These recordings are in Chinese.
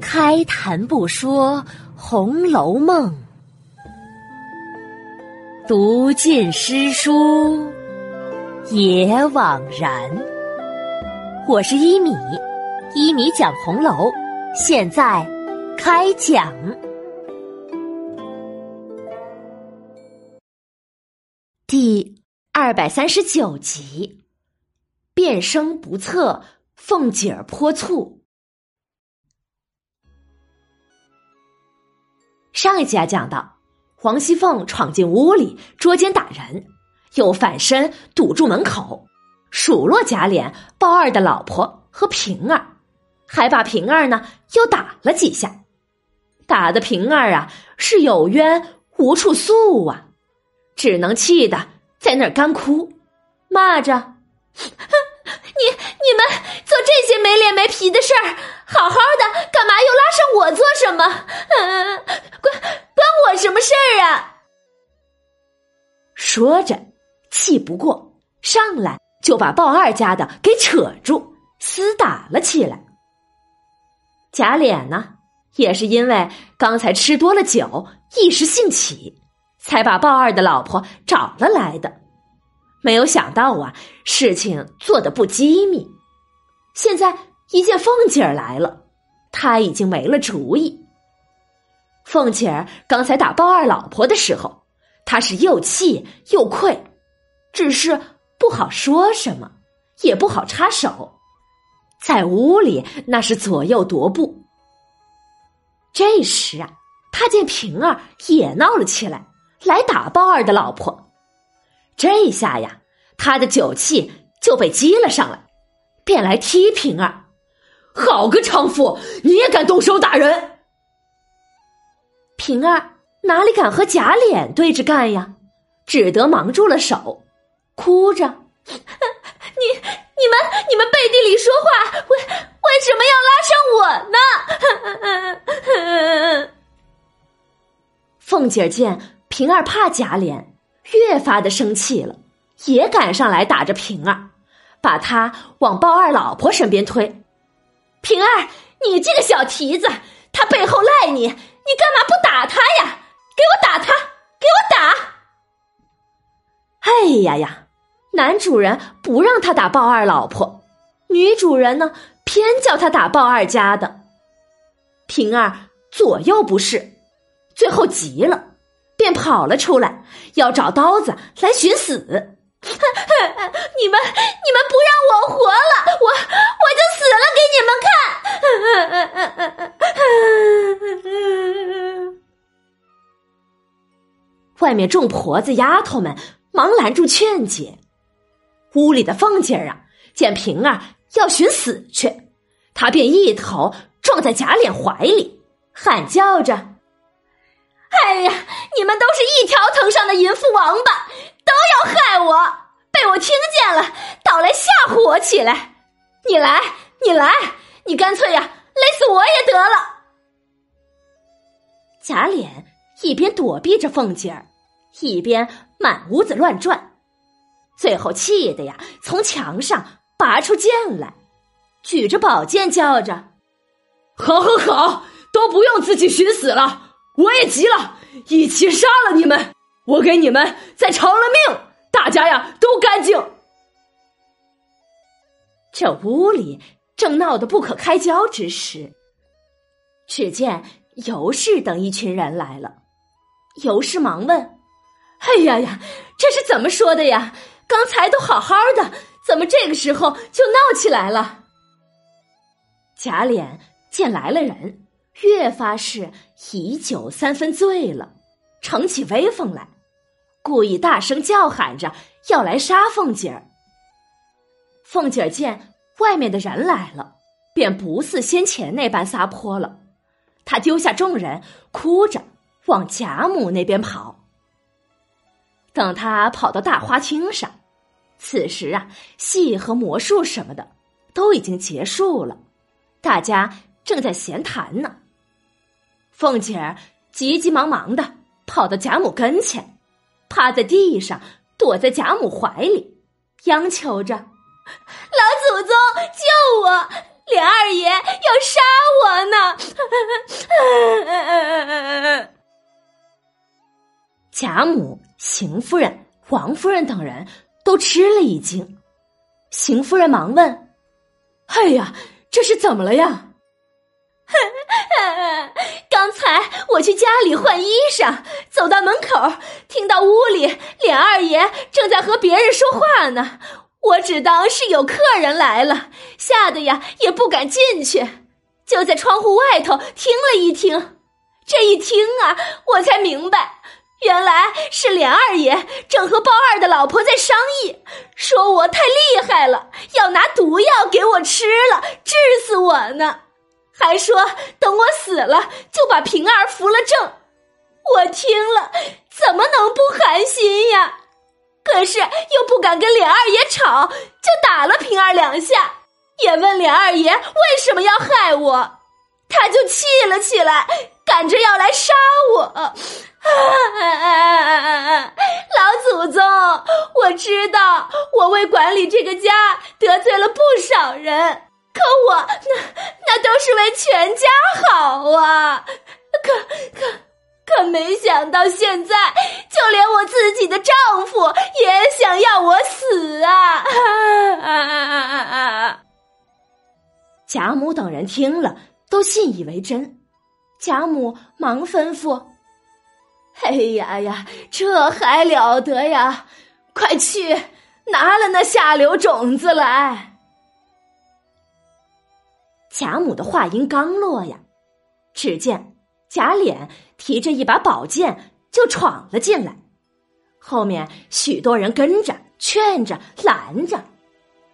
开谈不说《红楼梦》，读尽诗书也枉然。我是一米，一米讲红楼，现在开讲。第二百三十九集，变声不测，凤姐儿泼醋。上一集啊，讲到黄熙凤闯进屋里捉奸打人，又反身堵住门口，数落贾琏、鲍二的老婆和平儿，还把平儿呢又打了几下，打的平儿啊是有冤无处诉啊。只能气得在那儿干哭，骂着：“些没脸没皮的事儿，好好的干嘛又拉上我做什么？嗯，关关我什么事儿啊？”说着，气不过，上来就把鲍二家的给扯住，厮打了起来。贾琏呢，也是因为刚才吃多了酒，一时兴起。才把鲍二的老婆找了来的，没有想到啊，事情做的不机密。现在一见凤姐儿来了，他已经没了主意。凤姐儿刚才打鲍二老婆的时候，他是又气又愧，只是不好说什么，也不好插手，在屋里那是左右踱步。这时啊，他见平儿也闹了起来。来打鲍二的老婆，这下呀，他的酒气就被激了上来，便来踢平儿。好个娼妇，你也敢动手打人？平儿哪里敢和贾琏对着干呀？只得忙住了手，哭着：“你、你们、你们背地里说话，为为什么要拉上我呢？”凤姐见。平儿怕贾琏，越发的生气了，也赶上来打着平儿，把他往鲍二老婆身边推。平儿，你这个小蹄子，他背后赖你，你干嘛不打他呀？给我打他，给我打！哎呀呀，男主人不让他打鲍二老婆，女主人呢偏叫他打鲍二家的。平儿左右不是，最后急了。便跑了出来，要找刀子来寻死。你们，你们不让我活了，我我就死了给你们看。外面众婆子丫头们忙拦住劝解，屋里的凤姐儿啊，见平儿要寻死去，她便一头撞在贾琏怀里，喊叫着。哎呀！你们都是一条藤上的淫妇王八，要害我！被我听见了，倒来吓唬我起来。你来，你来，你干脆呀，勒死我也得了。贾琏一边躲避着凤姐儿，一边满屋子乱转，最后气的呀，从墙上拔出剑来，举着宝剑叫着：“好，好，好，都不用自己寻死了。”我也急了，一起杀了你们！我给你们再偿了命，大家呀都干净。这屋里正闹得不可开交之时，只见尤氏等一群人来了。尤氏忙问：“哎呀呀，这是怎么说的呀？刚才都好好的，怎么这个时候就闹起来了？”贾琏见来了人。越发是以酒三分醉了，逞起威风来，故意大声叫喊着要来杀凤姐儿。凤姐儿见外面的人来了，便不似先前那般撒泼了，她丢下众人，哭着往贾母那边跑。等他跑到大花厅上，此时啊，戏和魔术什么的都已经结束了，大家正在闲谈呢。凤姐儿急急忙忙的跑到贾母跟前，趴在地上，躲在贾母怀里，央求着：“老祖宗救我！连二爷要杀我呢！贾母、邢夫人、王夫人等人都吃了一惊。邢夫人忙问：“哎呀，这是怎么了呀？” 刚才我去家里换衣裳，走到门口，听到屋里琏二爷正在和别人说话呢。我只当是有客人来了，吓得呀也不敢进去，就在窗户外头听了一听。这一听啊，我才明白，原来是琏二爷正和包二的老婆在商议，说我太厉害了，要拿毒药给我吃了，治死我呢。还说等我死了就把平儿扶了正，我听了怎么能不寒心呀？可是又不敢跟琏二爷吵，就打了平儿两下，也问琏二爷为什么要害我，他就气了起来，赶着要来杀我。老祖宗，我知道我为管理这个家得罪了不少人。可我那那都是为全家好啊！可可可没想到现在就连我自己的丈夫也想要我死啊！啊贾母等人听了都信以为真，贾母忙吩咐：“哎呀呀，这还了得呀！快去拿了那下流种子来。”贾母的话音刚落呀，只见贾琏提着一把宝剑就闯了进来，后面许多人跟着劝着拦着，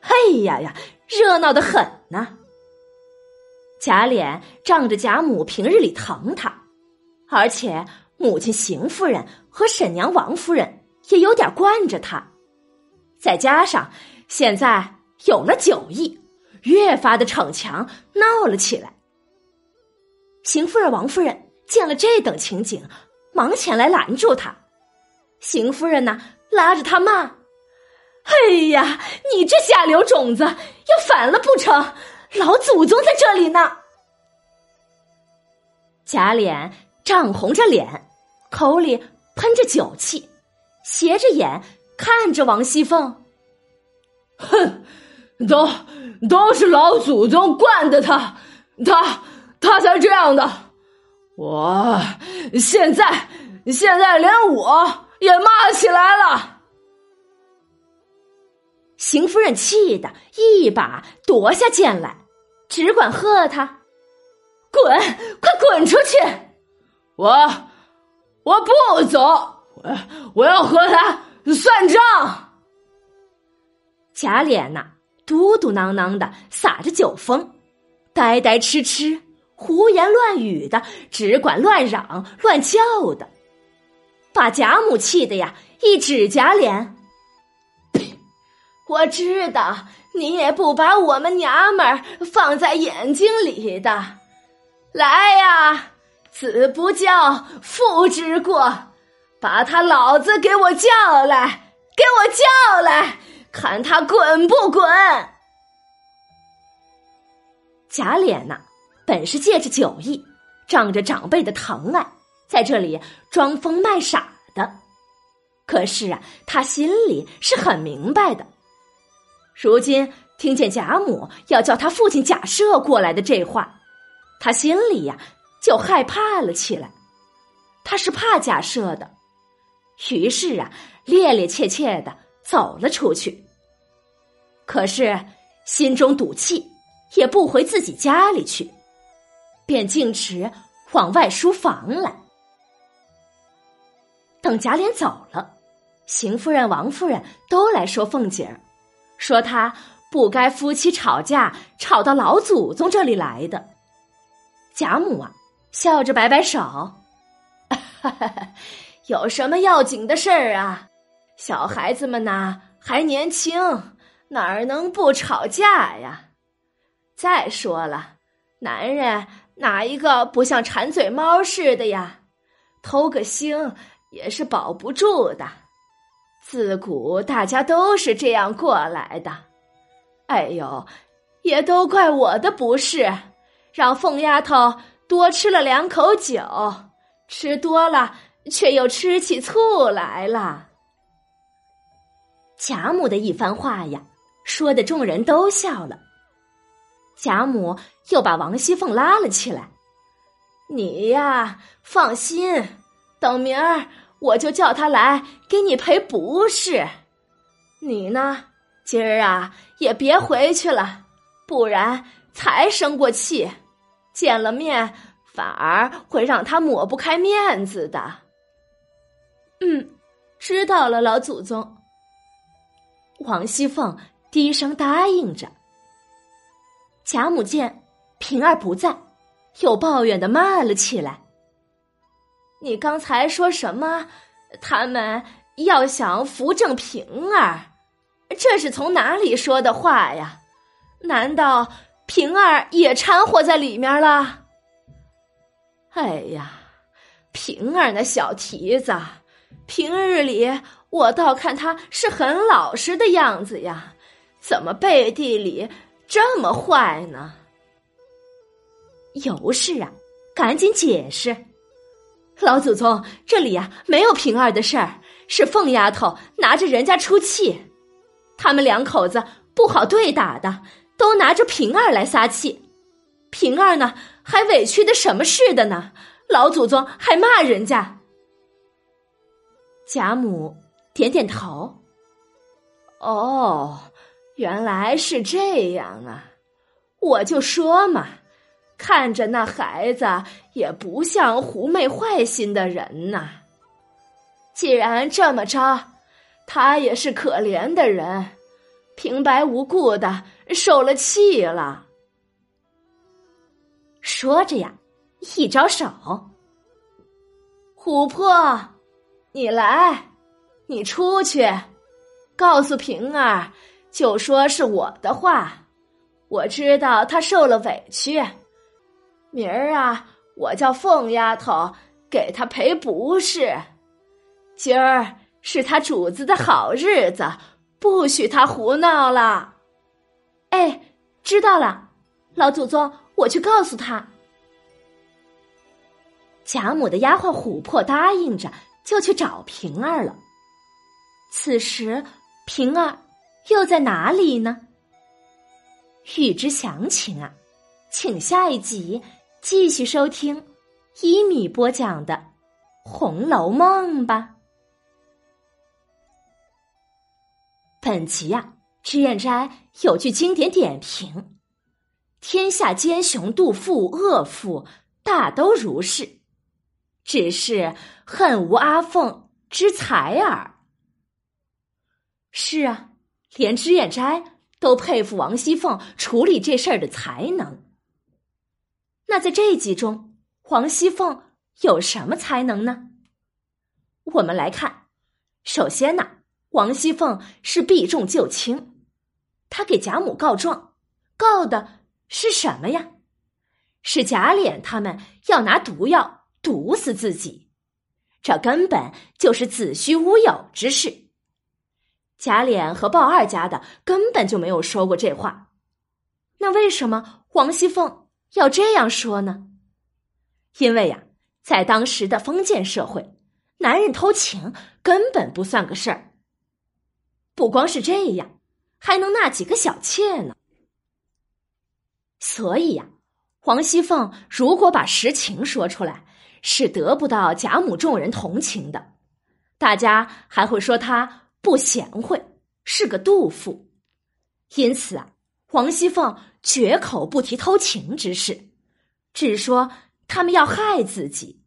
哎呀呀，热闹的很呐。贾琏仗着贾母平日里疼他，而且母亲邢夫人和婶娘王夫人也有点惯着他，再加上现在有了酒意。越发的逞强，闹了起来。邢夫人、王夫人见了这等情景，忙前来拦住他。邢夫人呢，拉着他骂：“哎呀，你这下流种子，要反了不成？老祖宗在这里呢！”贾琏涨红着脸，口里喷着酒气，斜着眼看着王熙凤，哼。都都是老祖宗惯的他，他他才这样的。我现在现在连我也骂起来了。邢夫人气得一把夺下剑来，只管喝他：“滚，快滚出去！我我不走，我我要和他算账。”贾琏呐。嘟嘟囔囔的撒着酒疯，呆呆痴痴，胡言乱语的，只管乱嚷乱叫的，把贾母气的呀，一指贾琏，我知道你也不把我们娘们儿放在眼睛里的，来呀，子不教，父之过，把他老子给我叫来，给我叫来。看他滚不滚！贾琏呐，本是借着酒意，仗着长辈的疼爱，在这里装疯卖傻的。可是啊，他心里是很明白的。如今听见贾母要叫他父亲贾赦过来的这话，他心里呀就害怕了起来。他是怕贾赦的，于是啊，趔趔趄趄的走了出去。可是心中赌气，也不回自己家里去，便径直往外书房来。等贾琏走了，邢夫人、王夫人都来说凤姐儿，说她不该夫妻吵架吵到老祖宗这里来的。贾母啊，笑着摆摆手：“ 有什么要紧的事儿啊？小孩子们呐，还年轻。”哪儿能不吵架呀？再说了，男人哪一个不像馋嘴猫似的呀？偷个腥也是保不住的。自古大家都是这样过来的。哎呦，也都怪我的不是，让凤丫头多吃了两口酒，吃多了却又吃起醋来了。贾母的一番话呀，说的众人都笑了。贾母又把王熙凤拉了起来：“你呀，放心，等明儿我就叫他来给你赔不是。你呢，今儿啊也别回去了。”不然才生过气，见了面反而会让他抹不开面子的。嗯，知道了，老祖宗。王熙凤低声答应着。贾母见平儿不在，又抱怨的骂了起来：“你刚才说什么？他们要想扶正平儿，这是从哪里说的话呀？”难道平儿也掺和在里面了？哎呀，平儿那小蹄子，平日里我倒看他是很老实的样子呀，怎么背地里这么坏呢？尤氏啊，赶紧解释，老祖宗这里呀没有平儿的事儿，是凤丫头拿着人家出气，他们两口子不好对打的。都拿着平儿来撒气，平儿呢还委屈的什么似的呢？老祖宗还骂人家。贾母点点头。哦，原来是这样啊！我就说嘛，看着那孩子也不像狐媚坏心的人呐。既然这么着，他也是可怜的人。平白无故的受了气了。说着呀，一招手，琥珀，你来，你出去，告诉平儿，就说是我的话。我知道他受了委屈，明儿啊，我叫凤丫头给他赔不是。今儿是他主子的好日子。不许他胡闹了！哎，知道了，老祖宗，我去告诉他。贾母的丫鬟琥珀答应着，就去找平儿了。此时，平儿又在哪里呢？欲知详情啊，请下一集继续收听一米播讲的《红楼梦》吧。本集呀，脂砚斋有句经典点评：“天下奸雄妒妇恶妇，大都如是，只是恨无阿凤之才耳。”是啊，连脂砚斋都佩服王熙凤处理这事儿的才能。那在这一集中，王熙凤有什么才能呢？我们来看，首先呢。王熙凤是避重就轻，她给贾母告状，告的是什么呀？是贾琏他们要拿毒药毒死自己，这根本就是子虚乌有之事。贾琏和鲍二家的根本就没有说过这话，那为什么王熙凤要这样说呢？因为呀，在当时的封建社会，男人偷情根本不算个事儿。不光是这样，还能纳几个小妾呢。所以呀，黄熙凤如果把实情说出来，是得不到贾母众人同情的，大家还会说她不贤惠，是个妒妇。因此啊，黄熙凤绝口不提偷情之事，只说他们要害自己，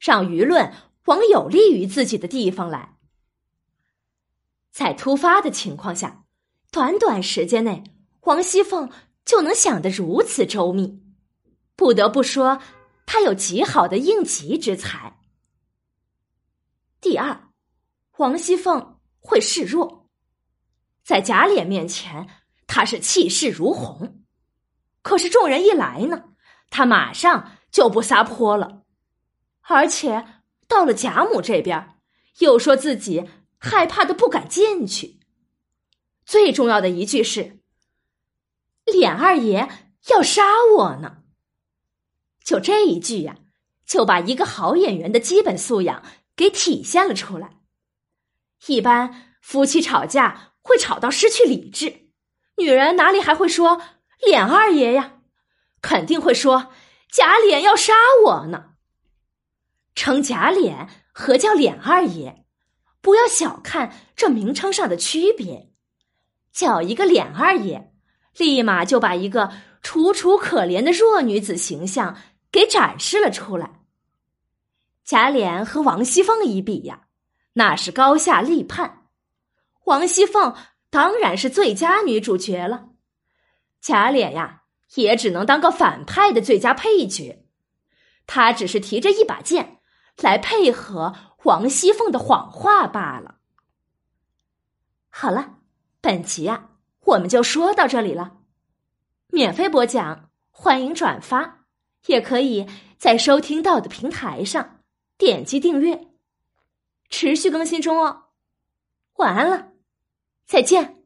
让舆论往有利于自己的地方来。在突发的情况下，短短时间内，黄熙凤就能想得如此周密，不得不说，她有极好的应急之才。第二，黄熙凤会示弱，在贾琏面前，他是气势如虹；可是众人一来呢，他马上就不撒泼了，而且到了贾母这边，又说自己。害怕的不敢进去。最重要的一句是：“脸二爷要杀我呢。就这一句呀，就把一个好演员的基本素养给体现了出来。一般夫妻吵架会吵到失去理智，女人哪里还会说脸二爷呀？肯定会说假脸要杀我呢。称假脸和叫脸二爷，不要小看这名称上的区别。叫一个脸二爷，立马就把一个楚楚可怜的弱女子形象。给展示了出来。贾琏和王熙凤一比呀，那是高下立判。王熙凤当然是最佳女主角了，贾琏呀也只能当个反派的最佳配角。他只是提着一把剑来配合王熙凤的谎话罢了。好了，本集呀我们就说到这里了。免费播讲，欢迎转发。也可以在收听到的平台上点击订阅，持续更新中哦。晚安了，再见。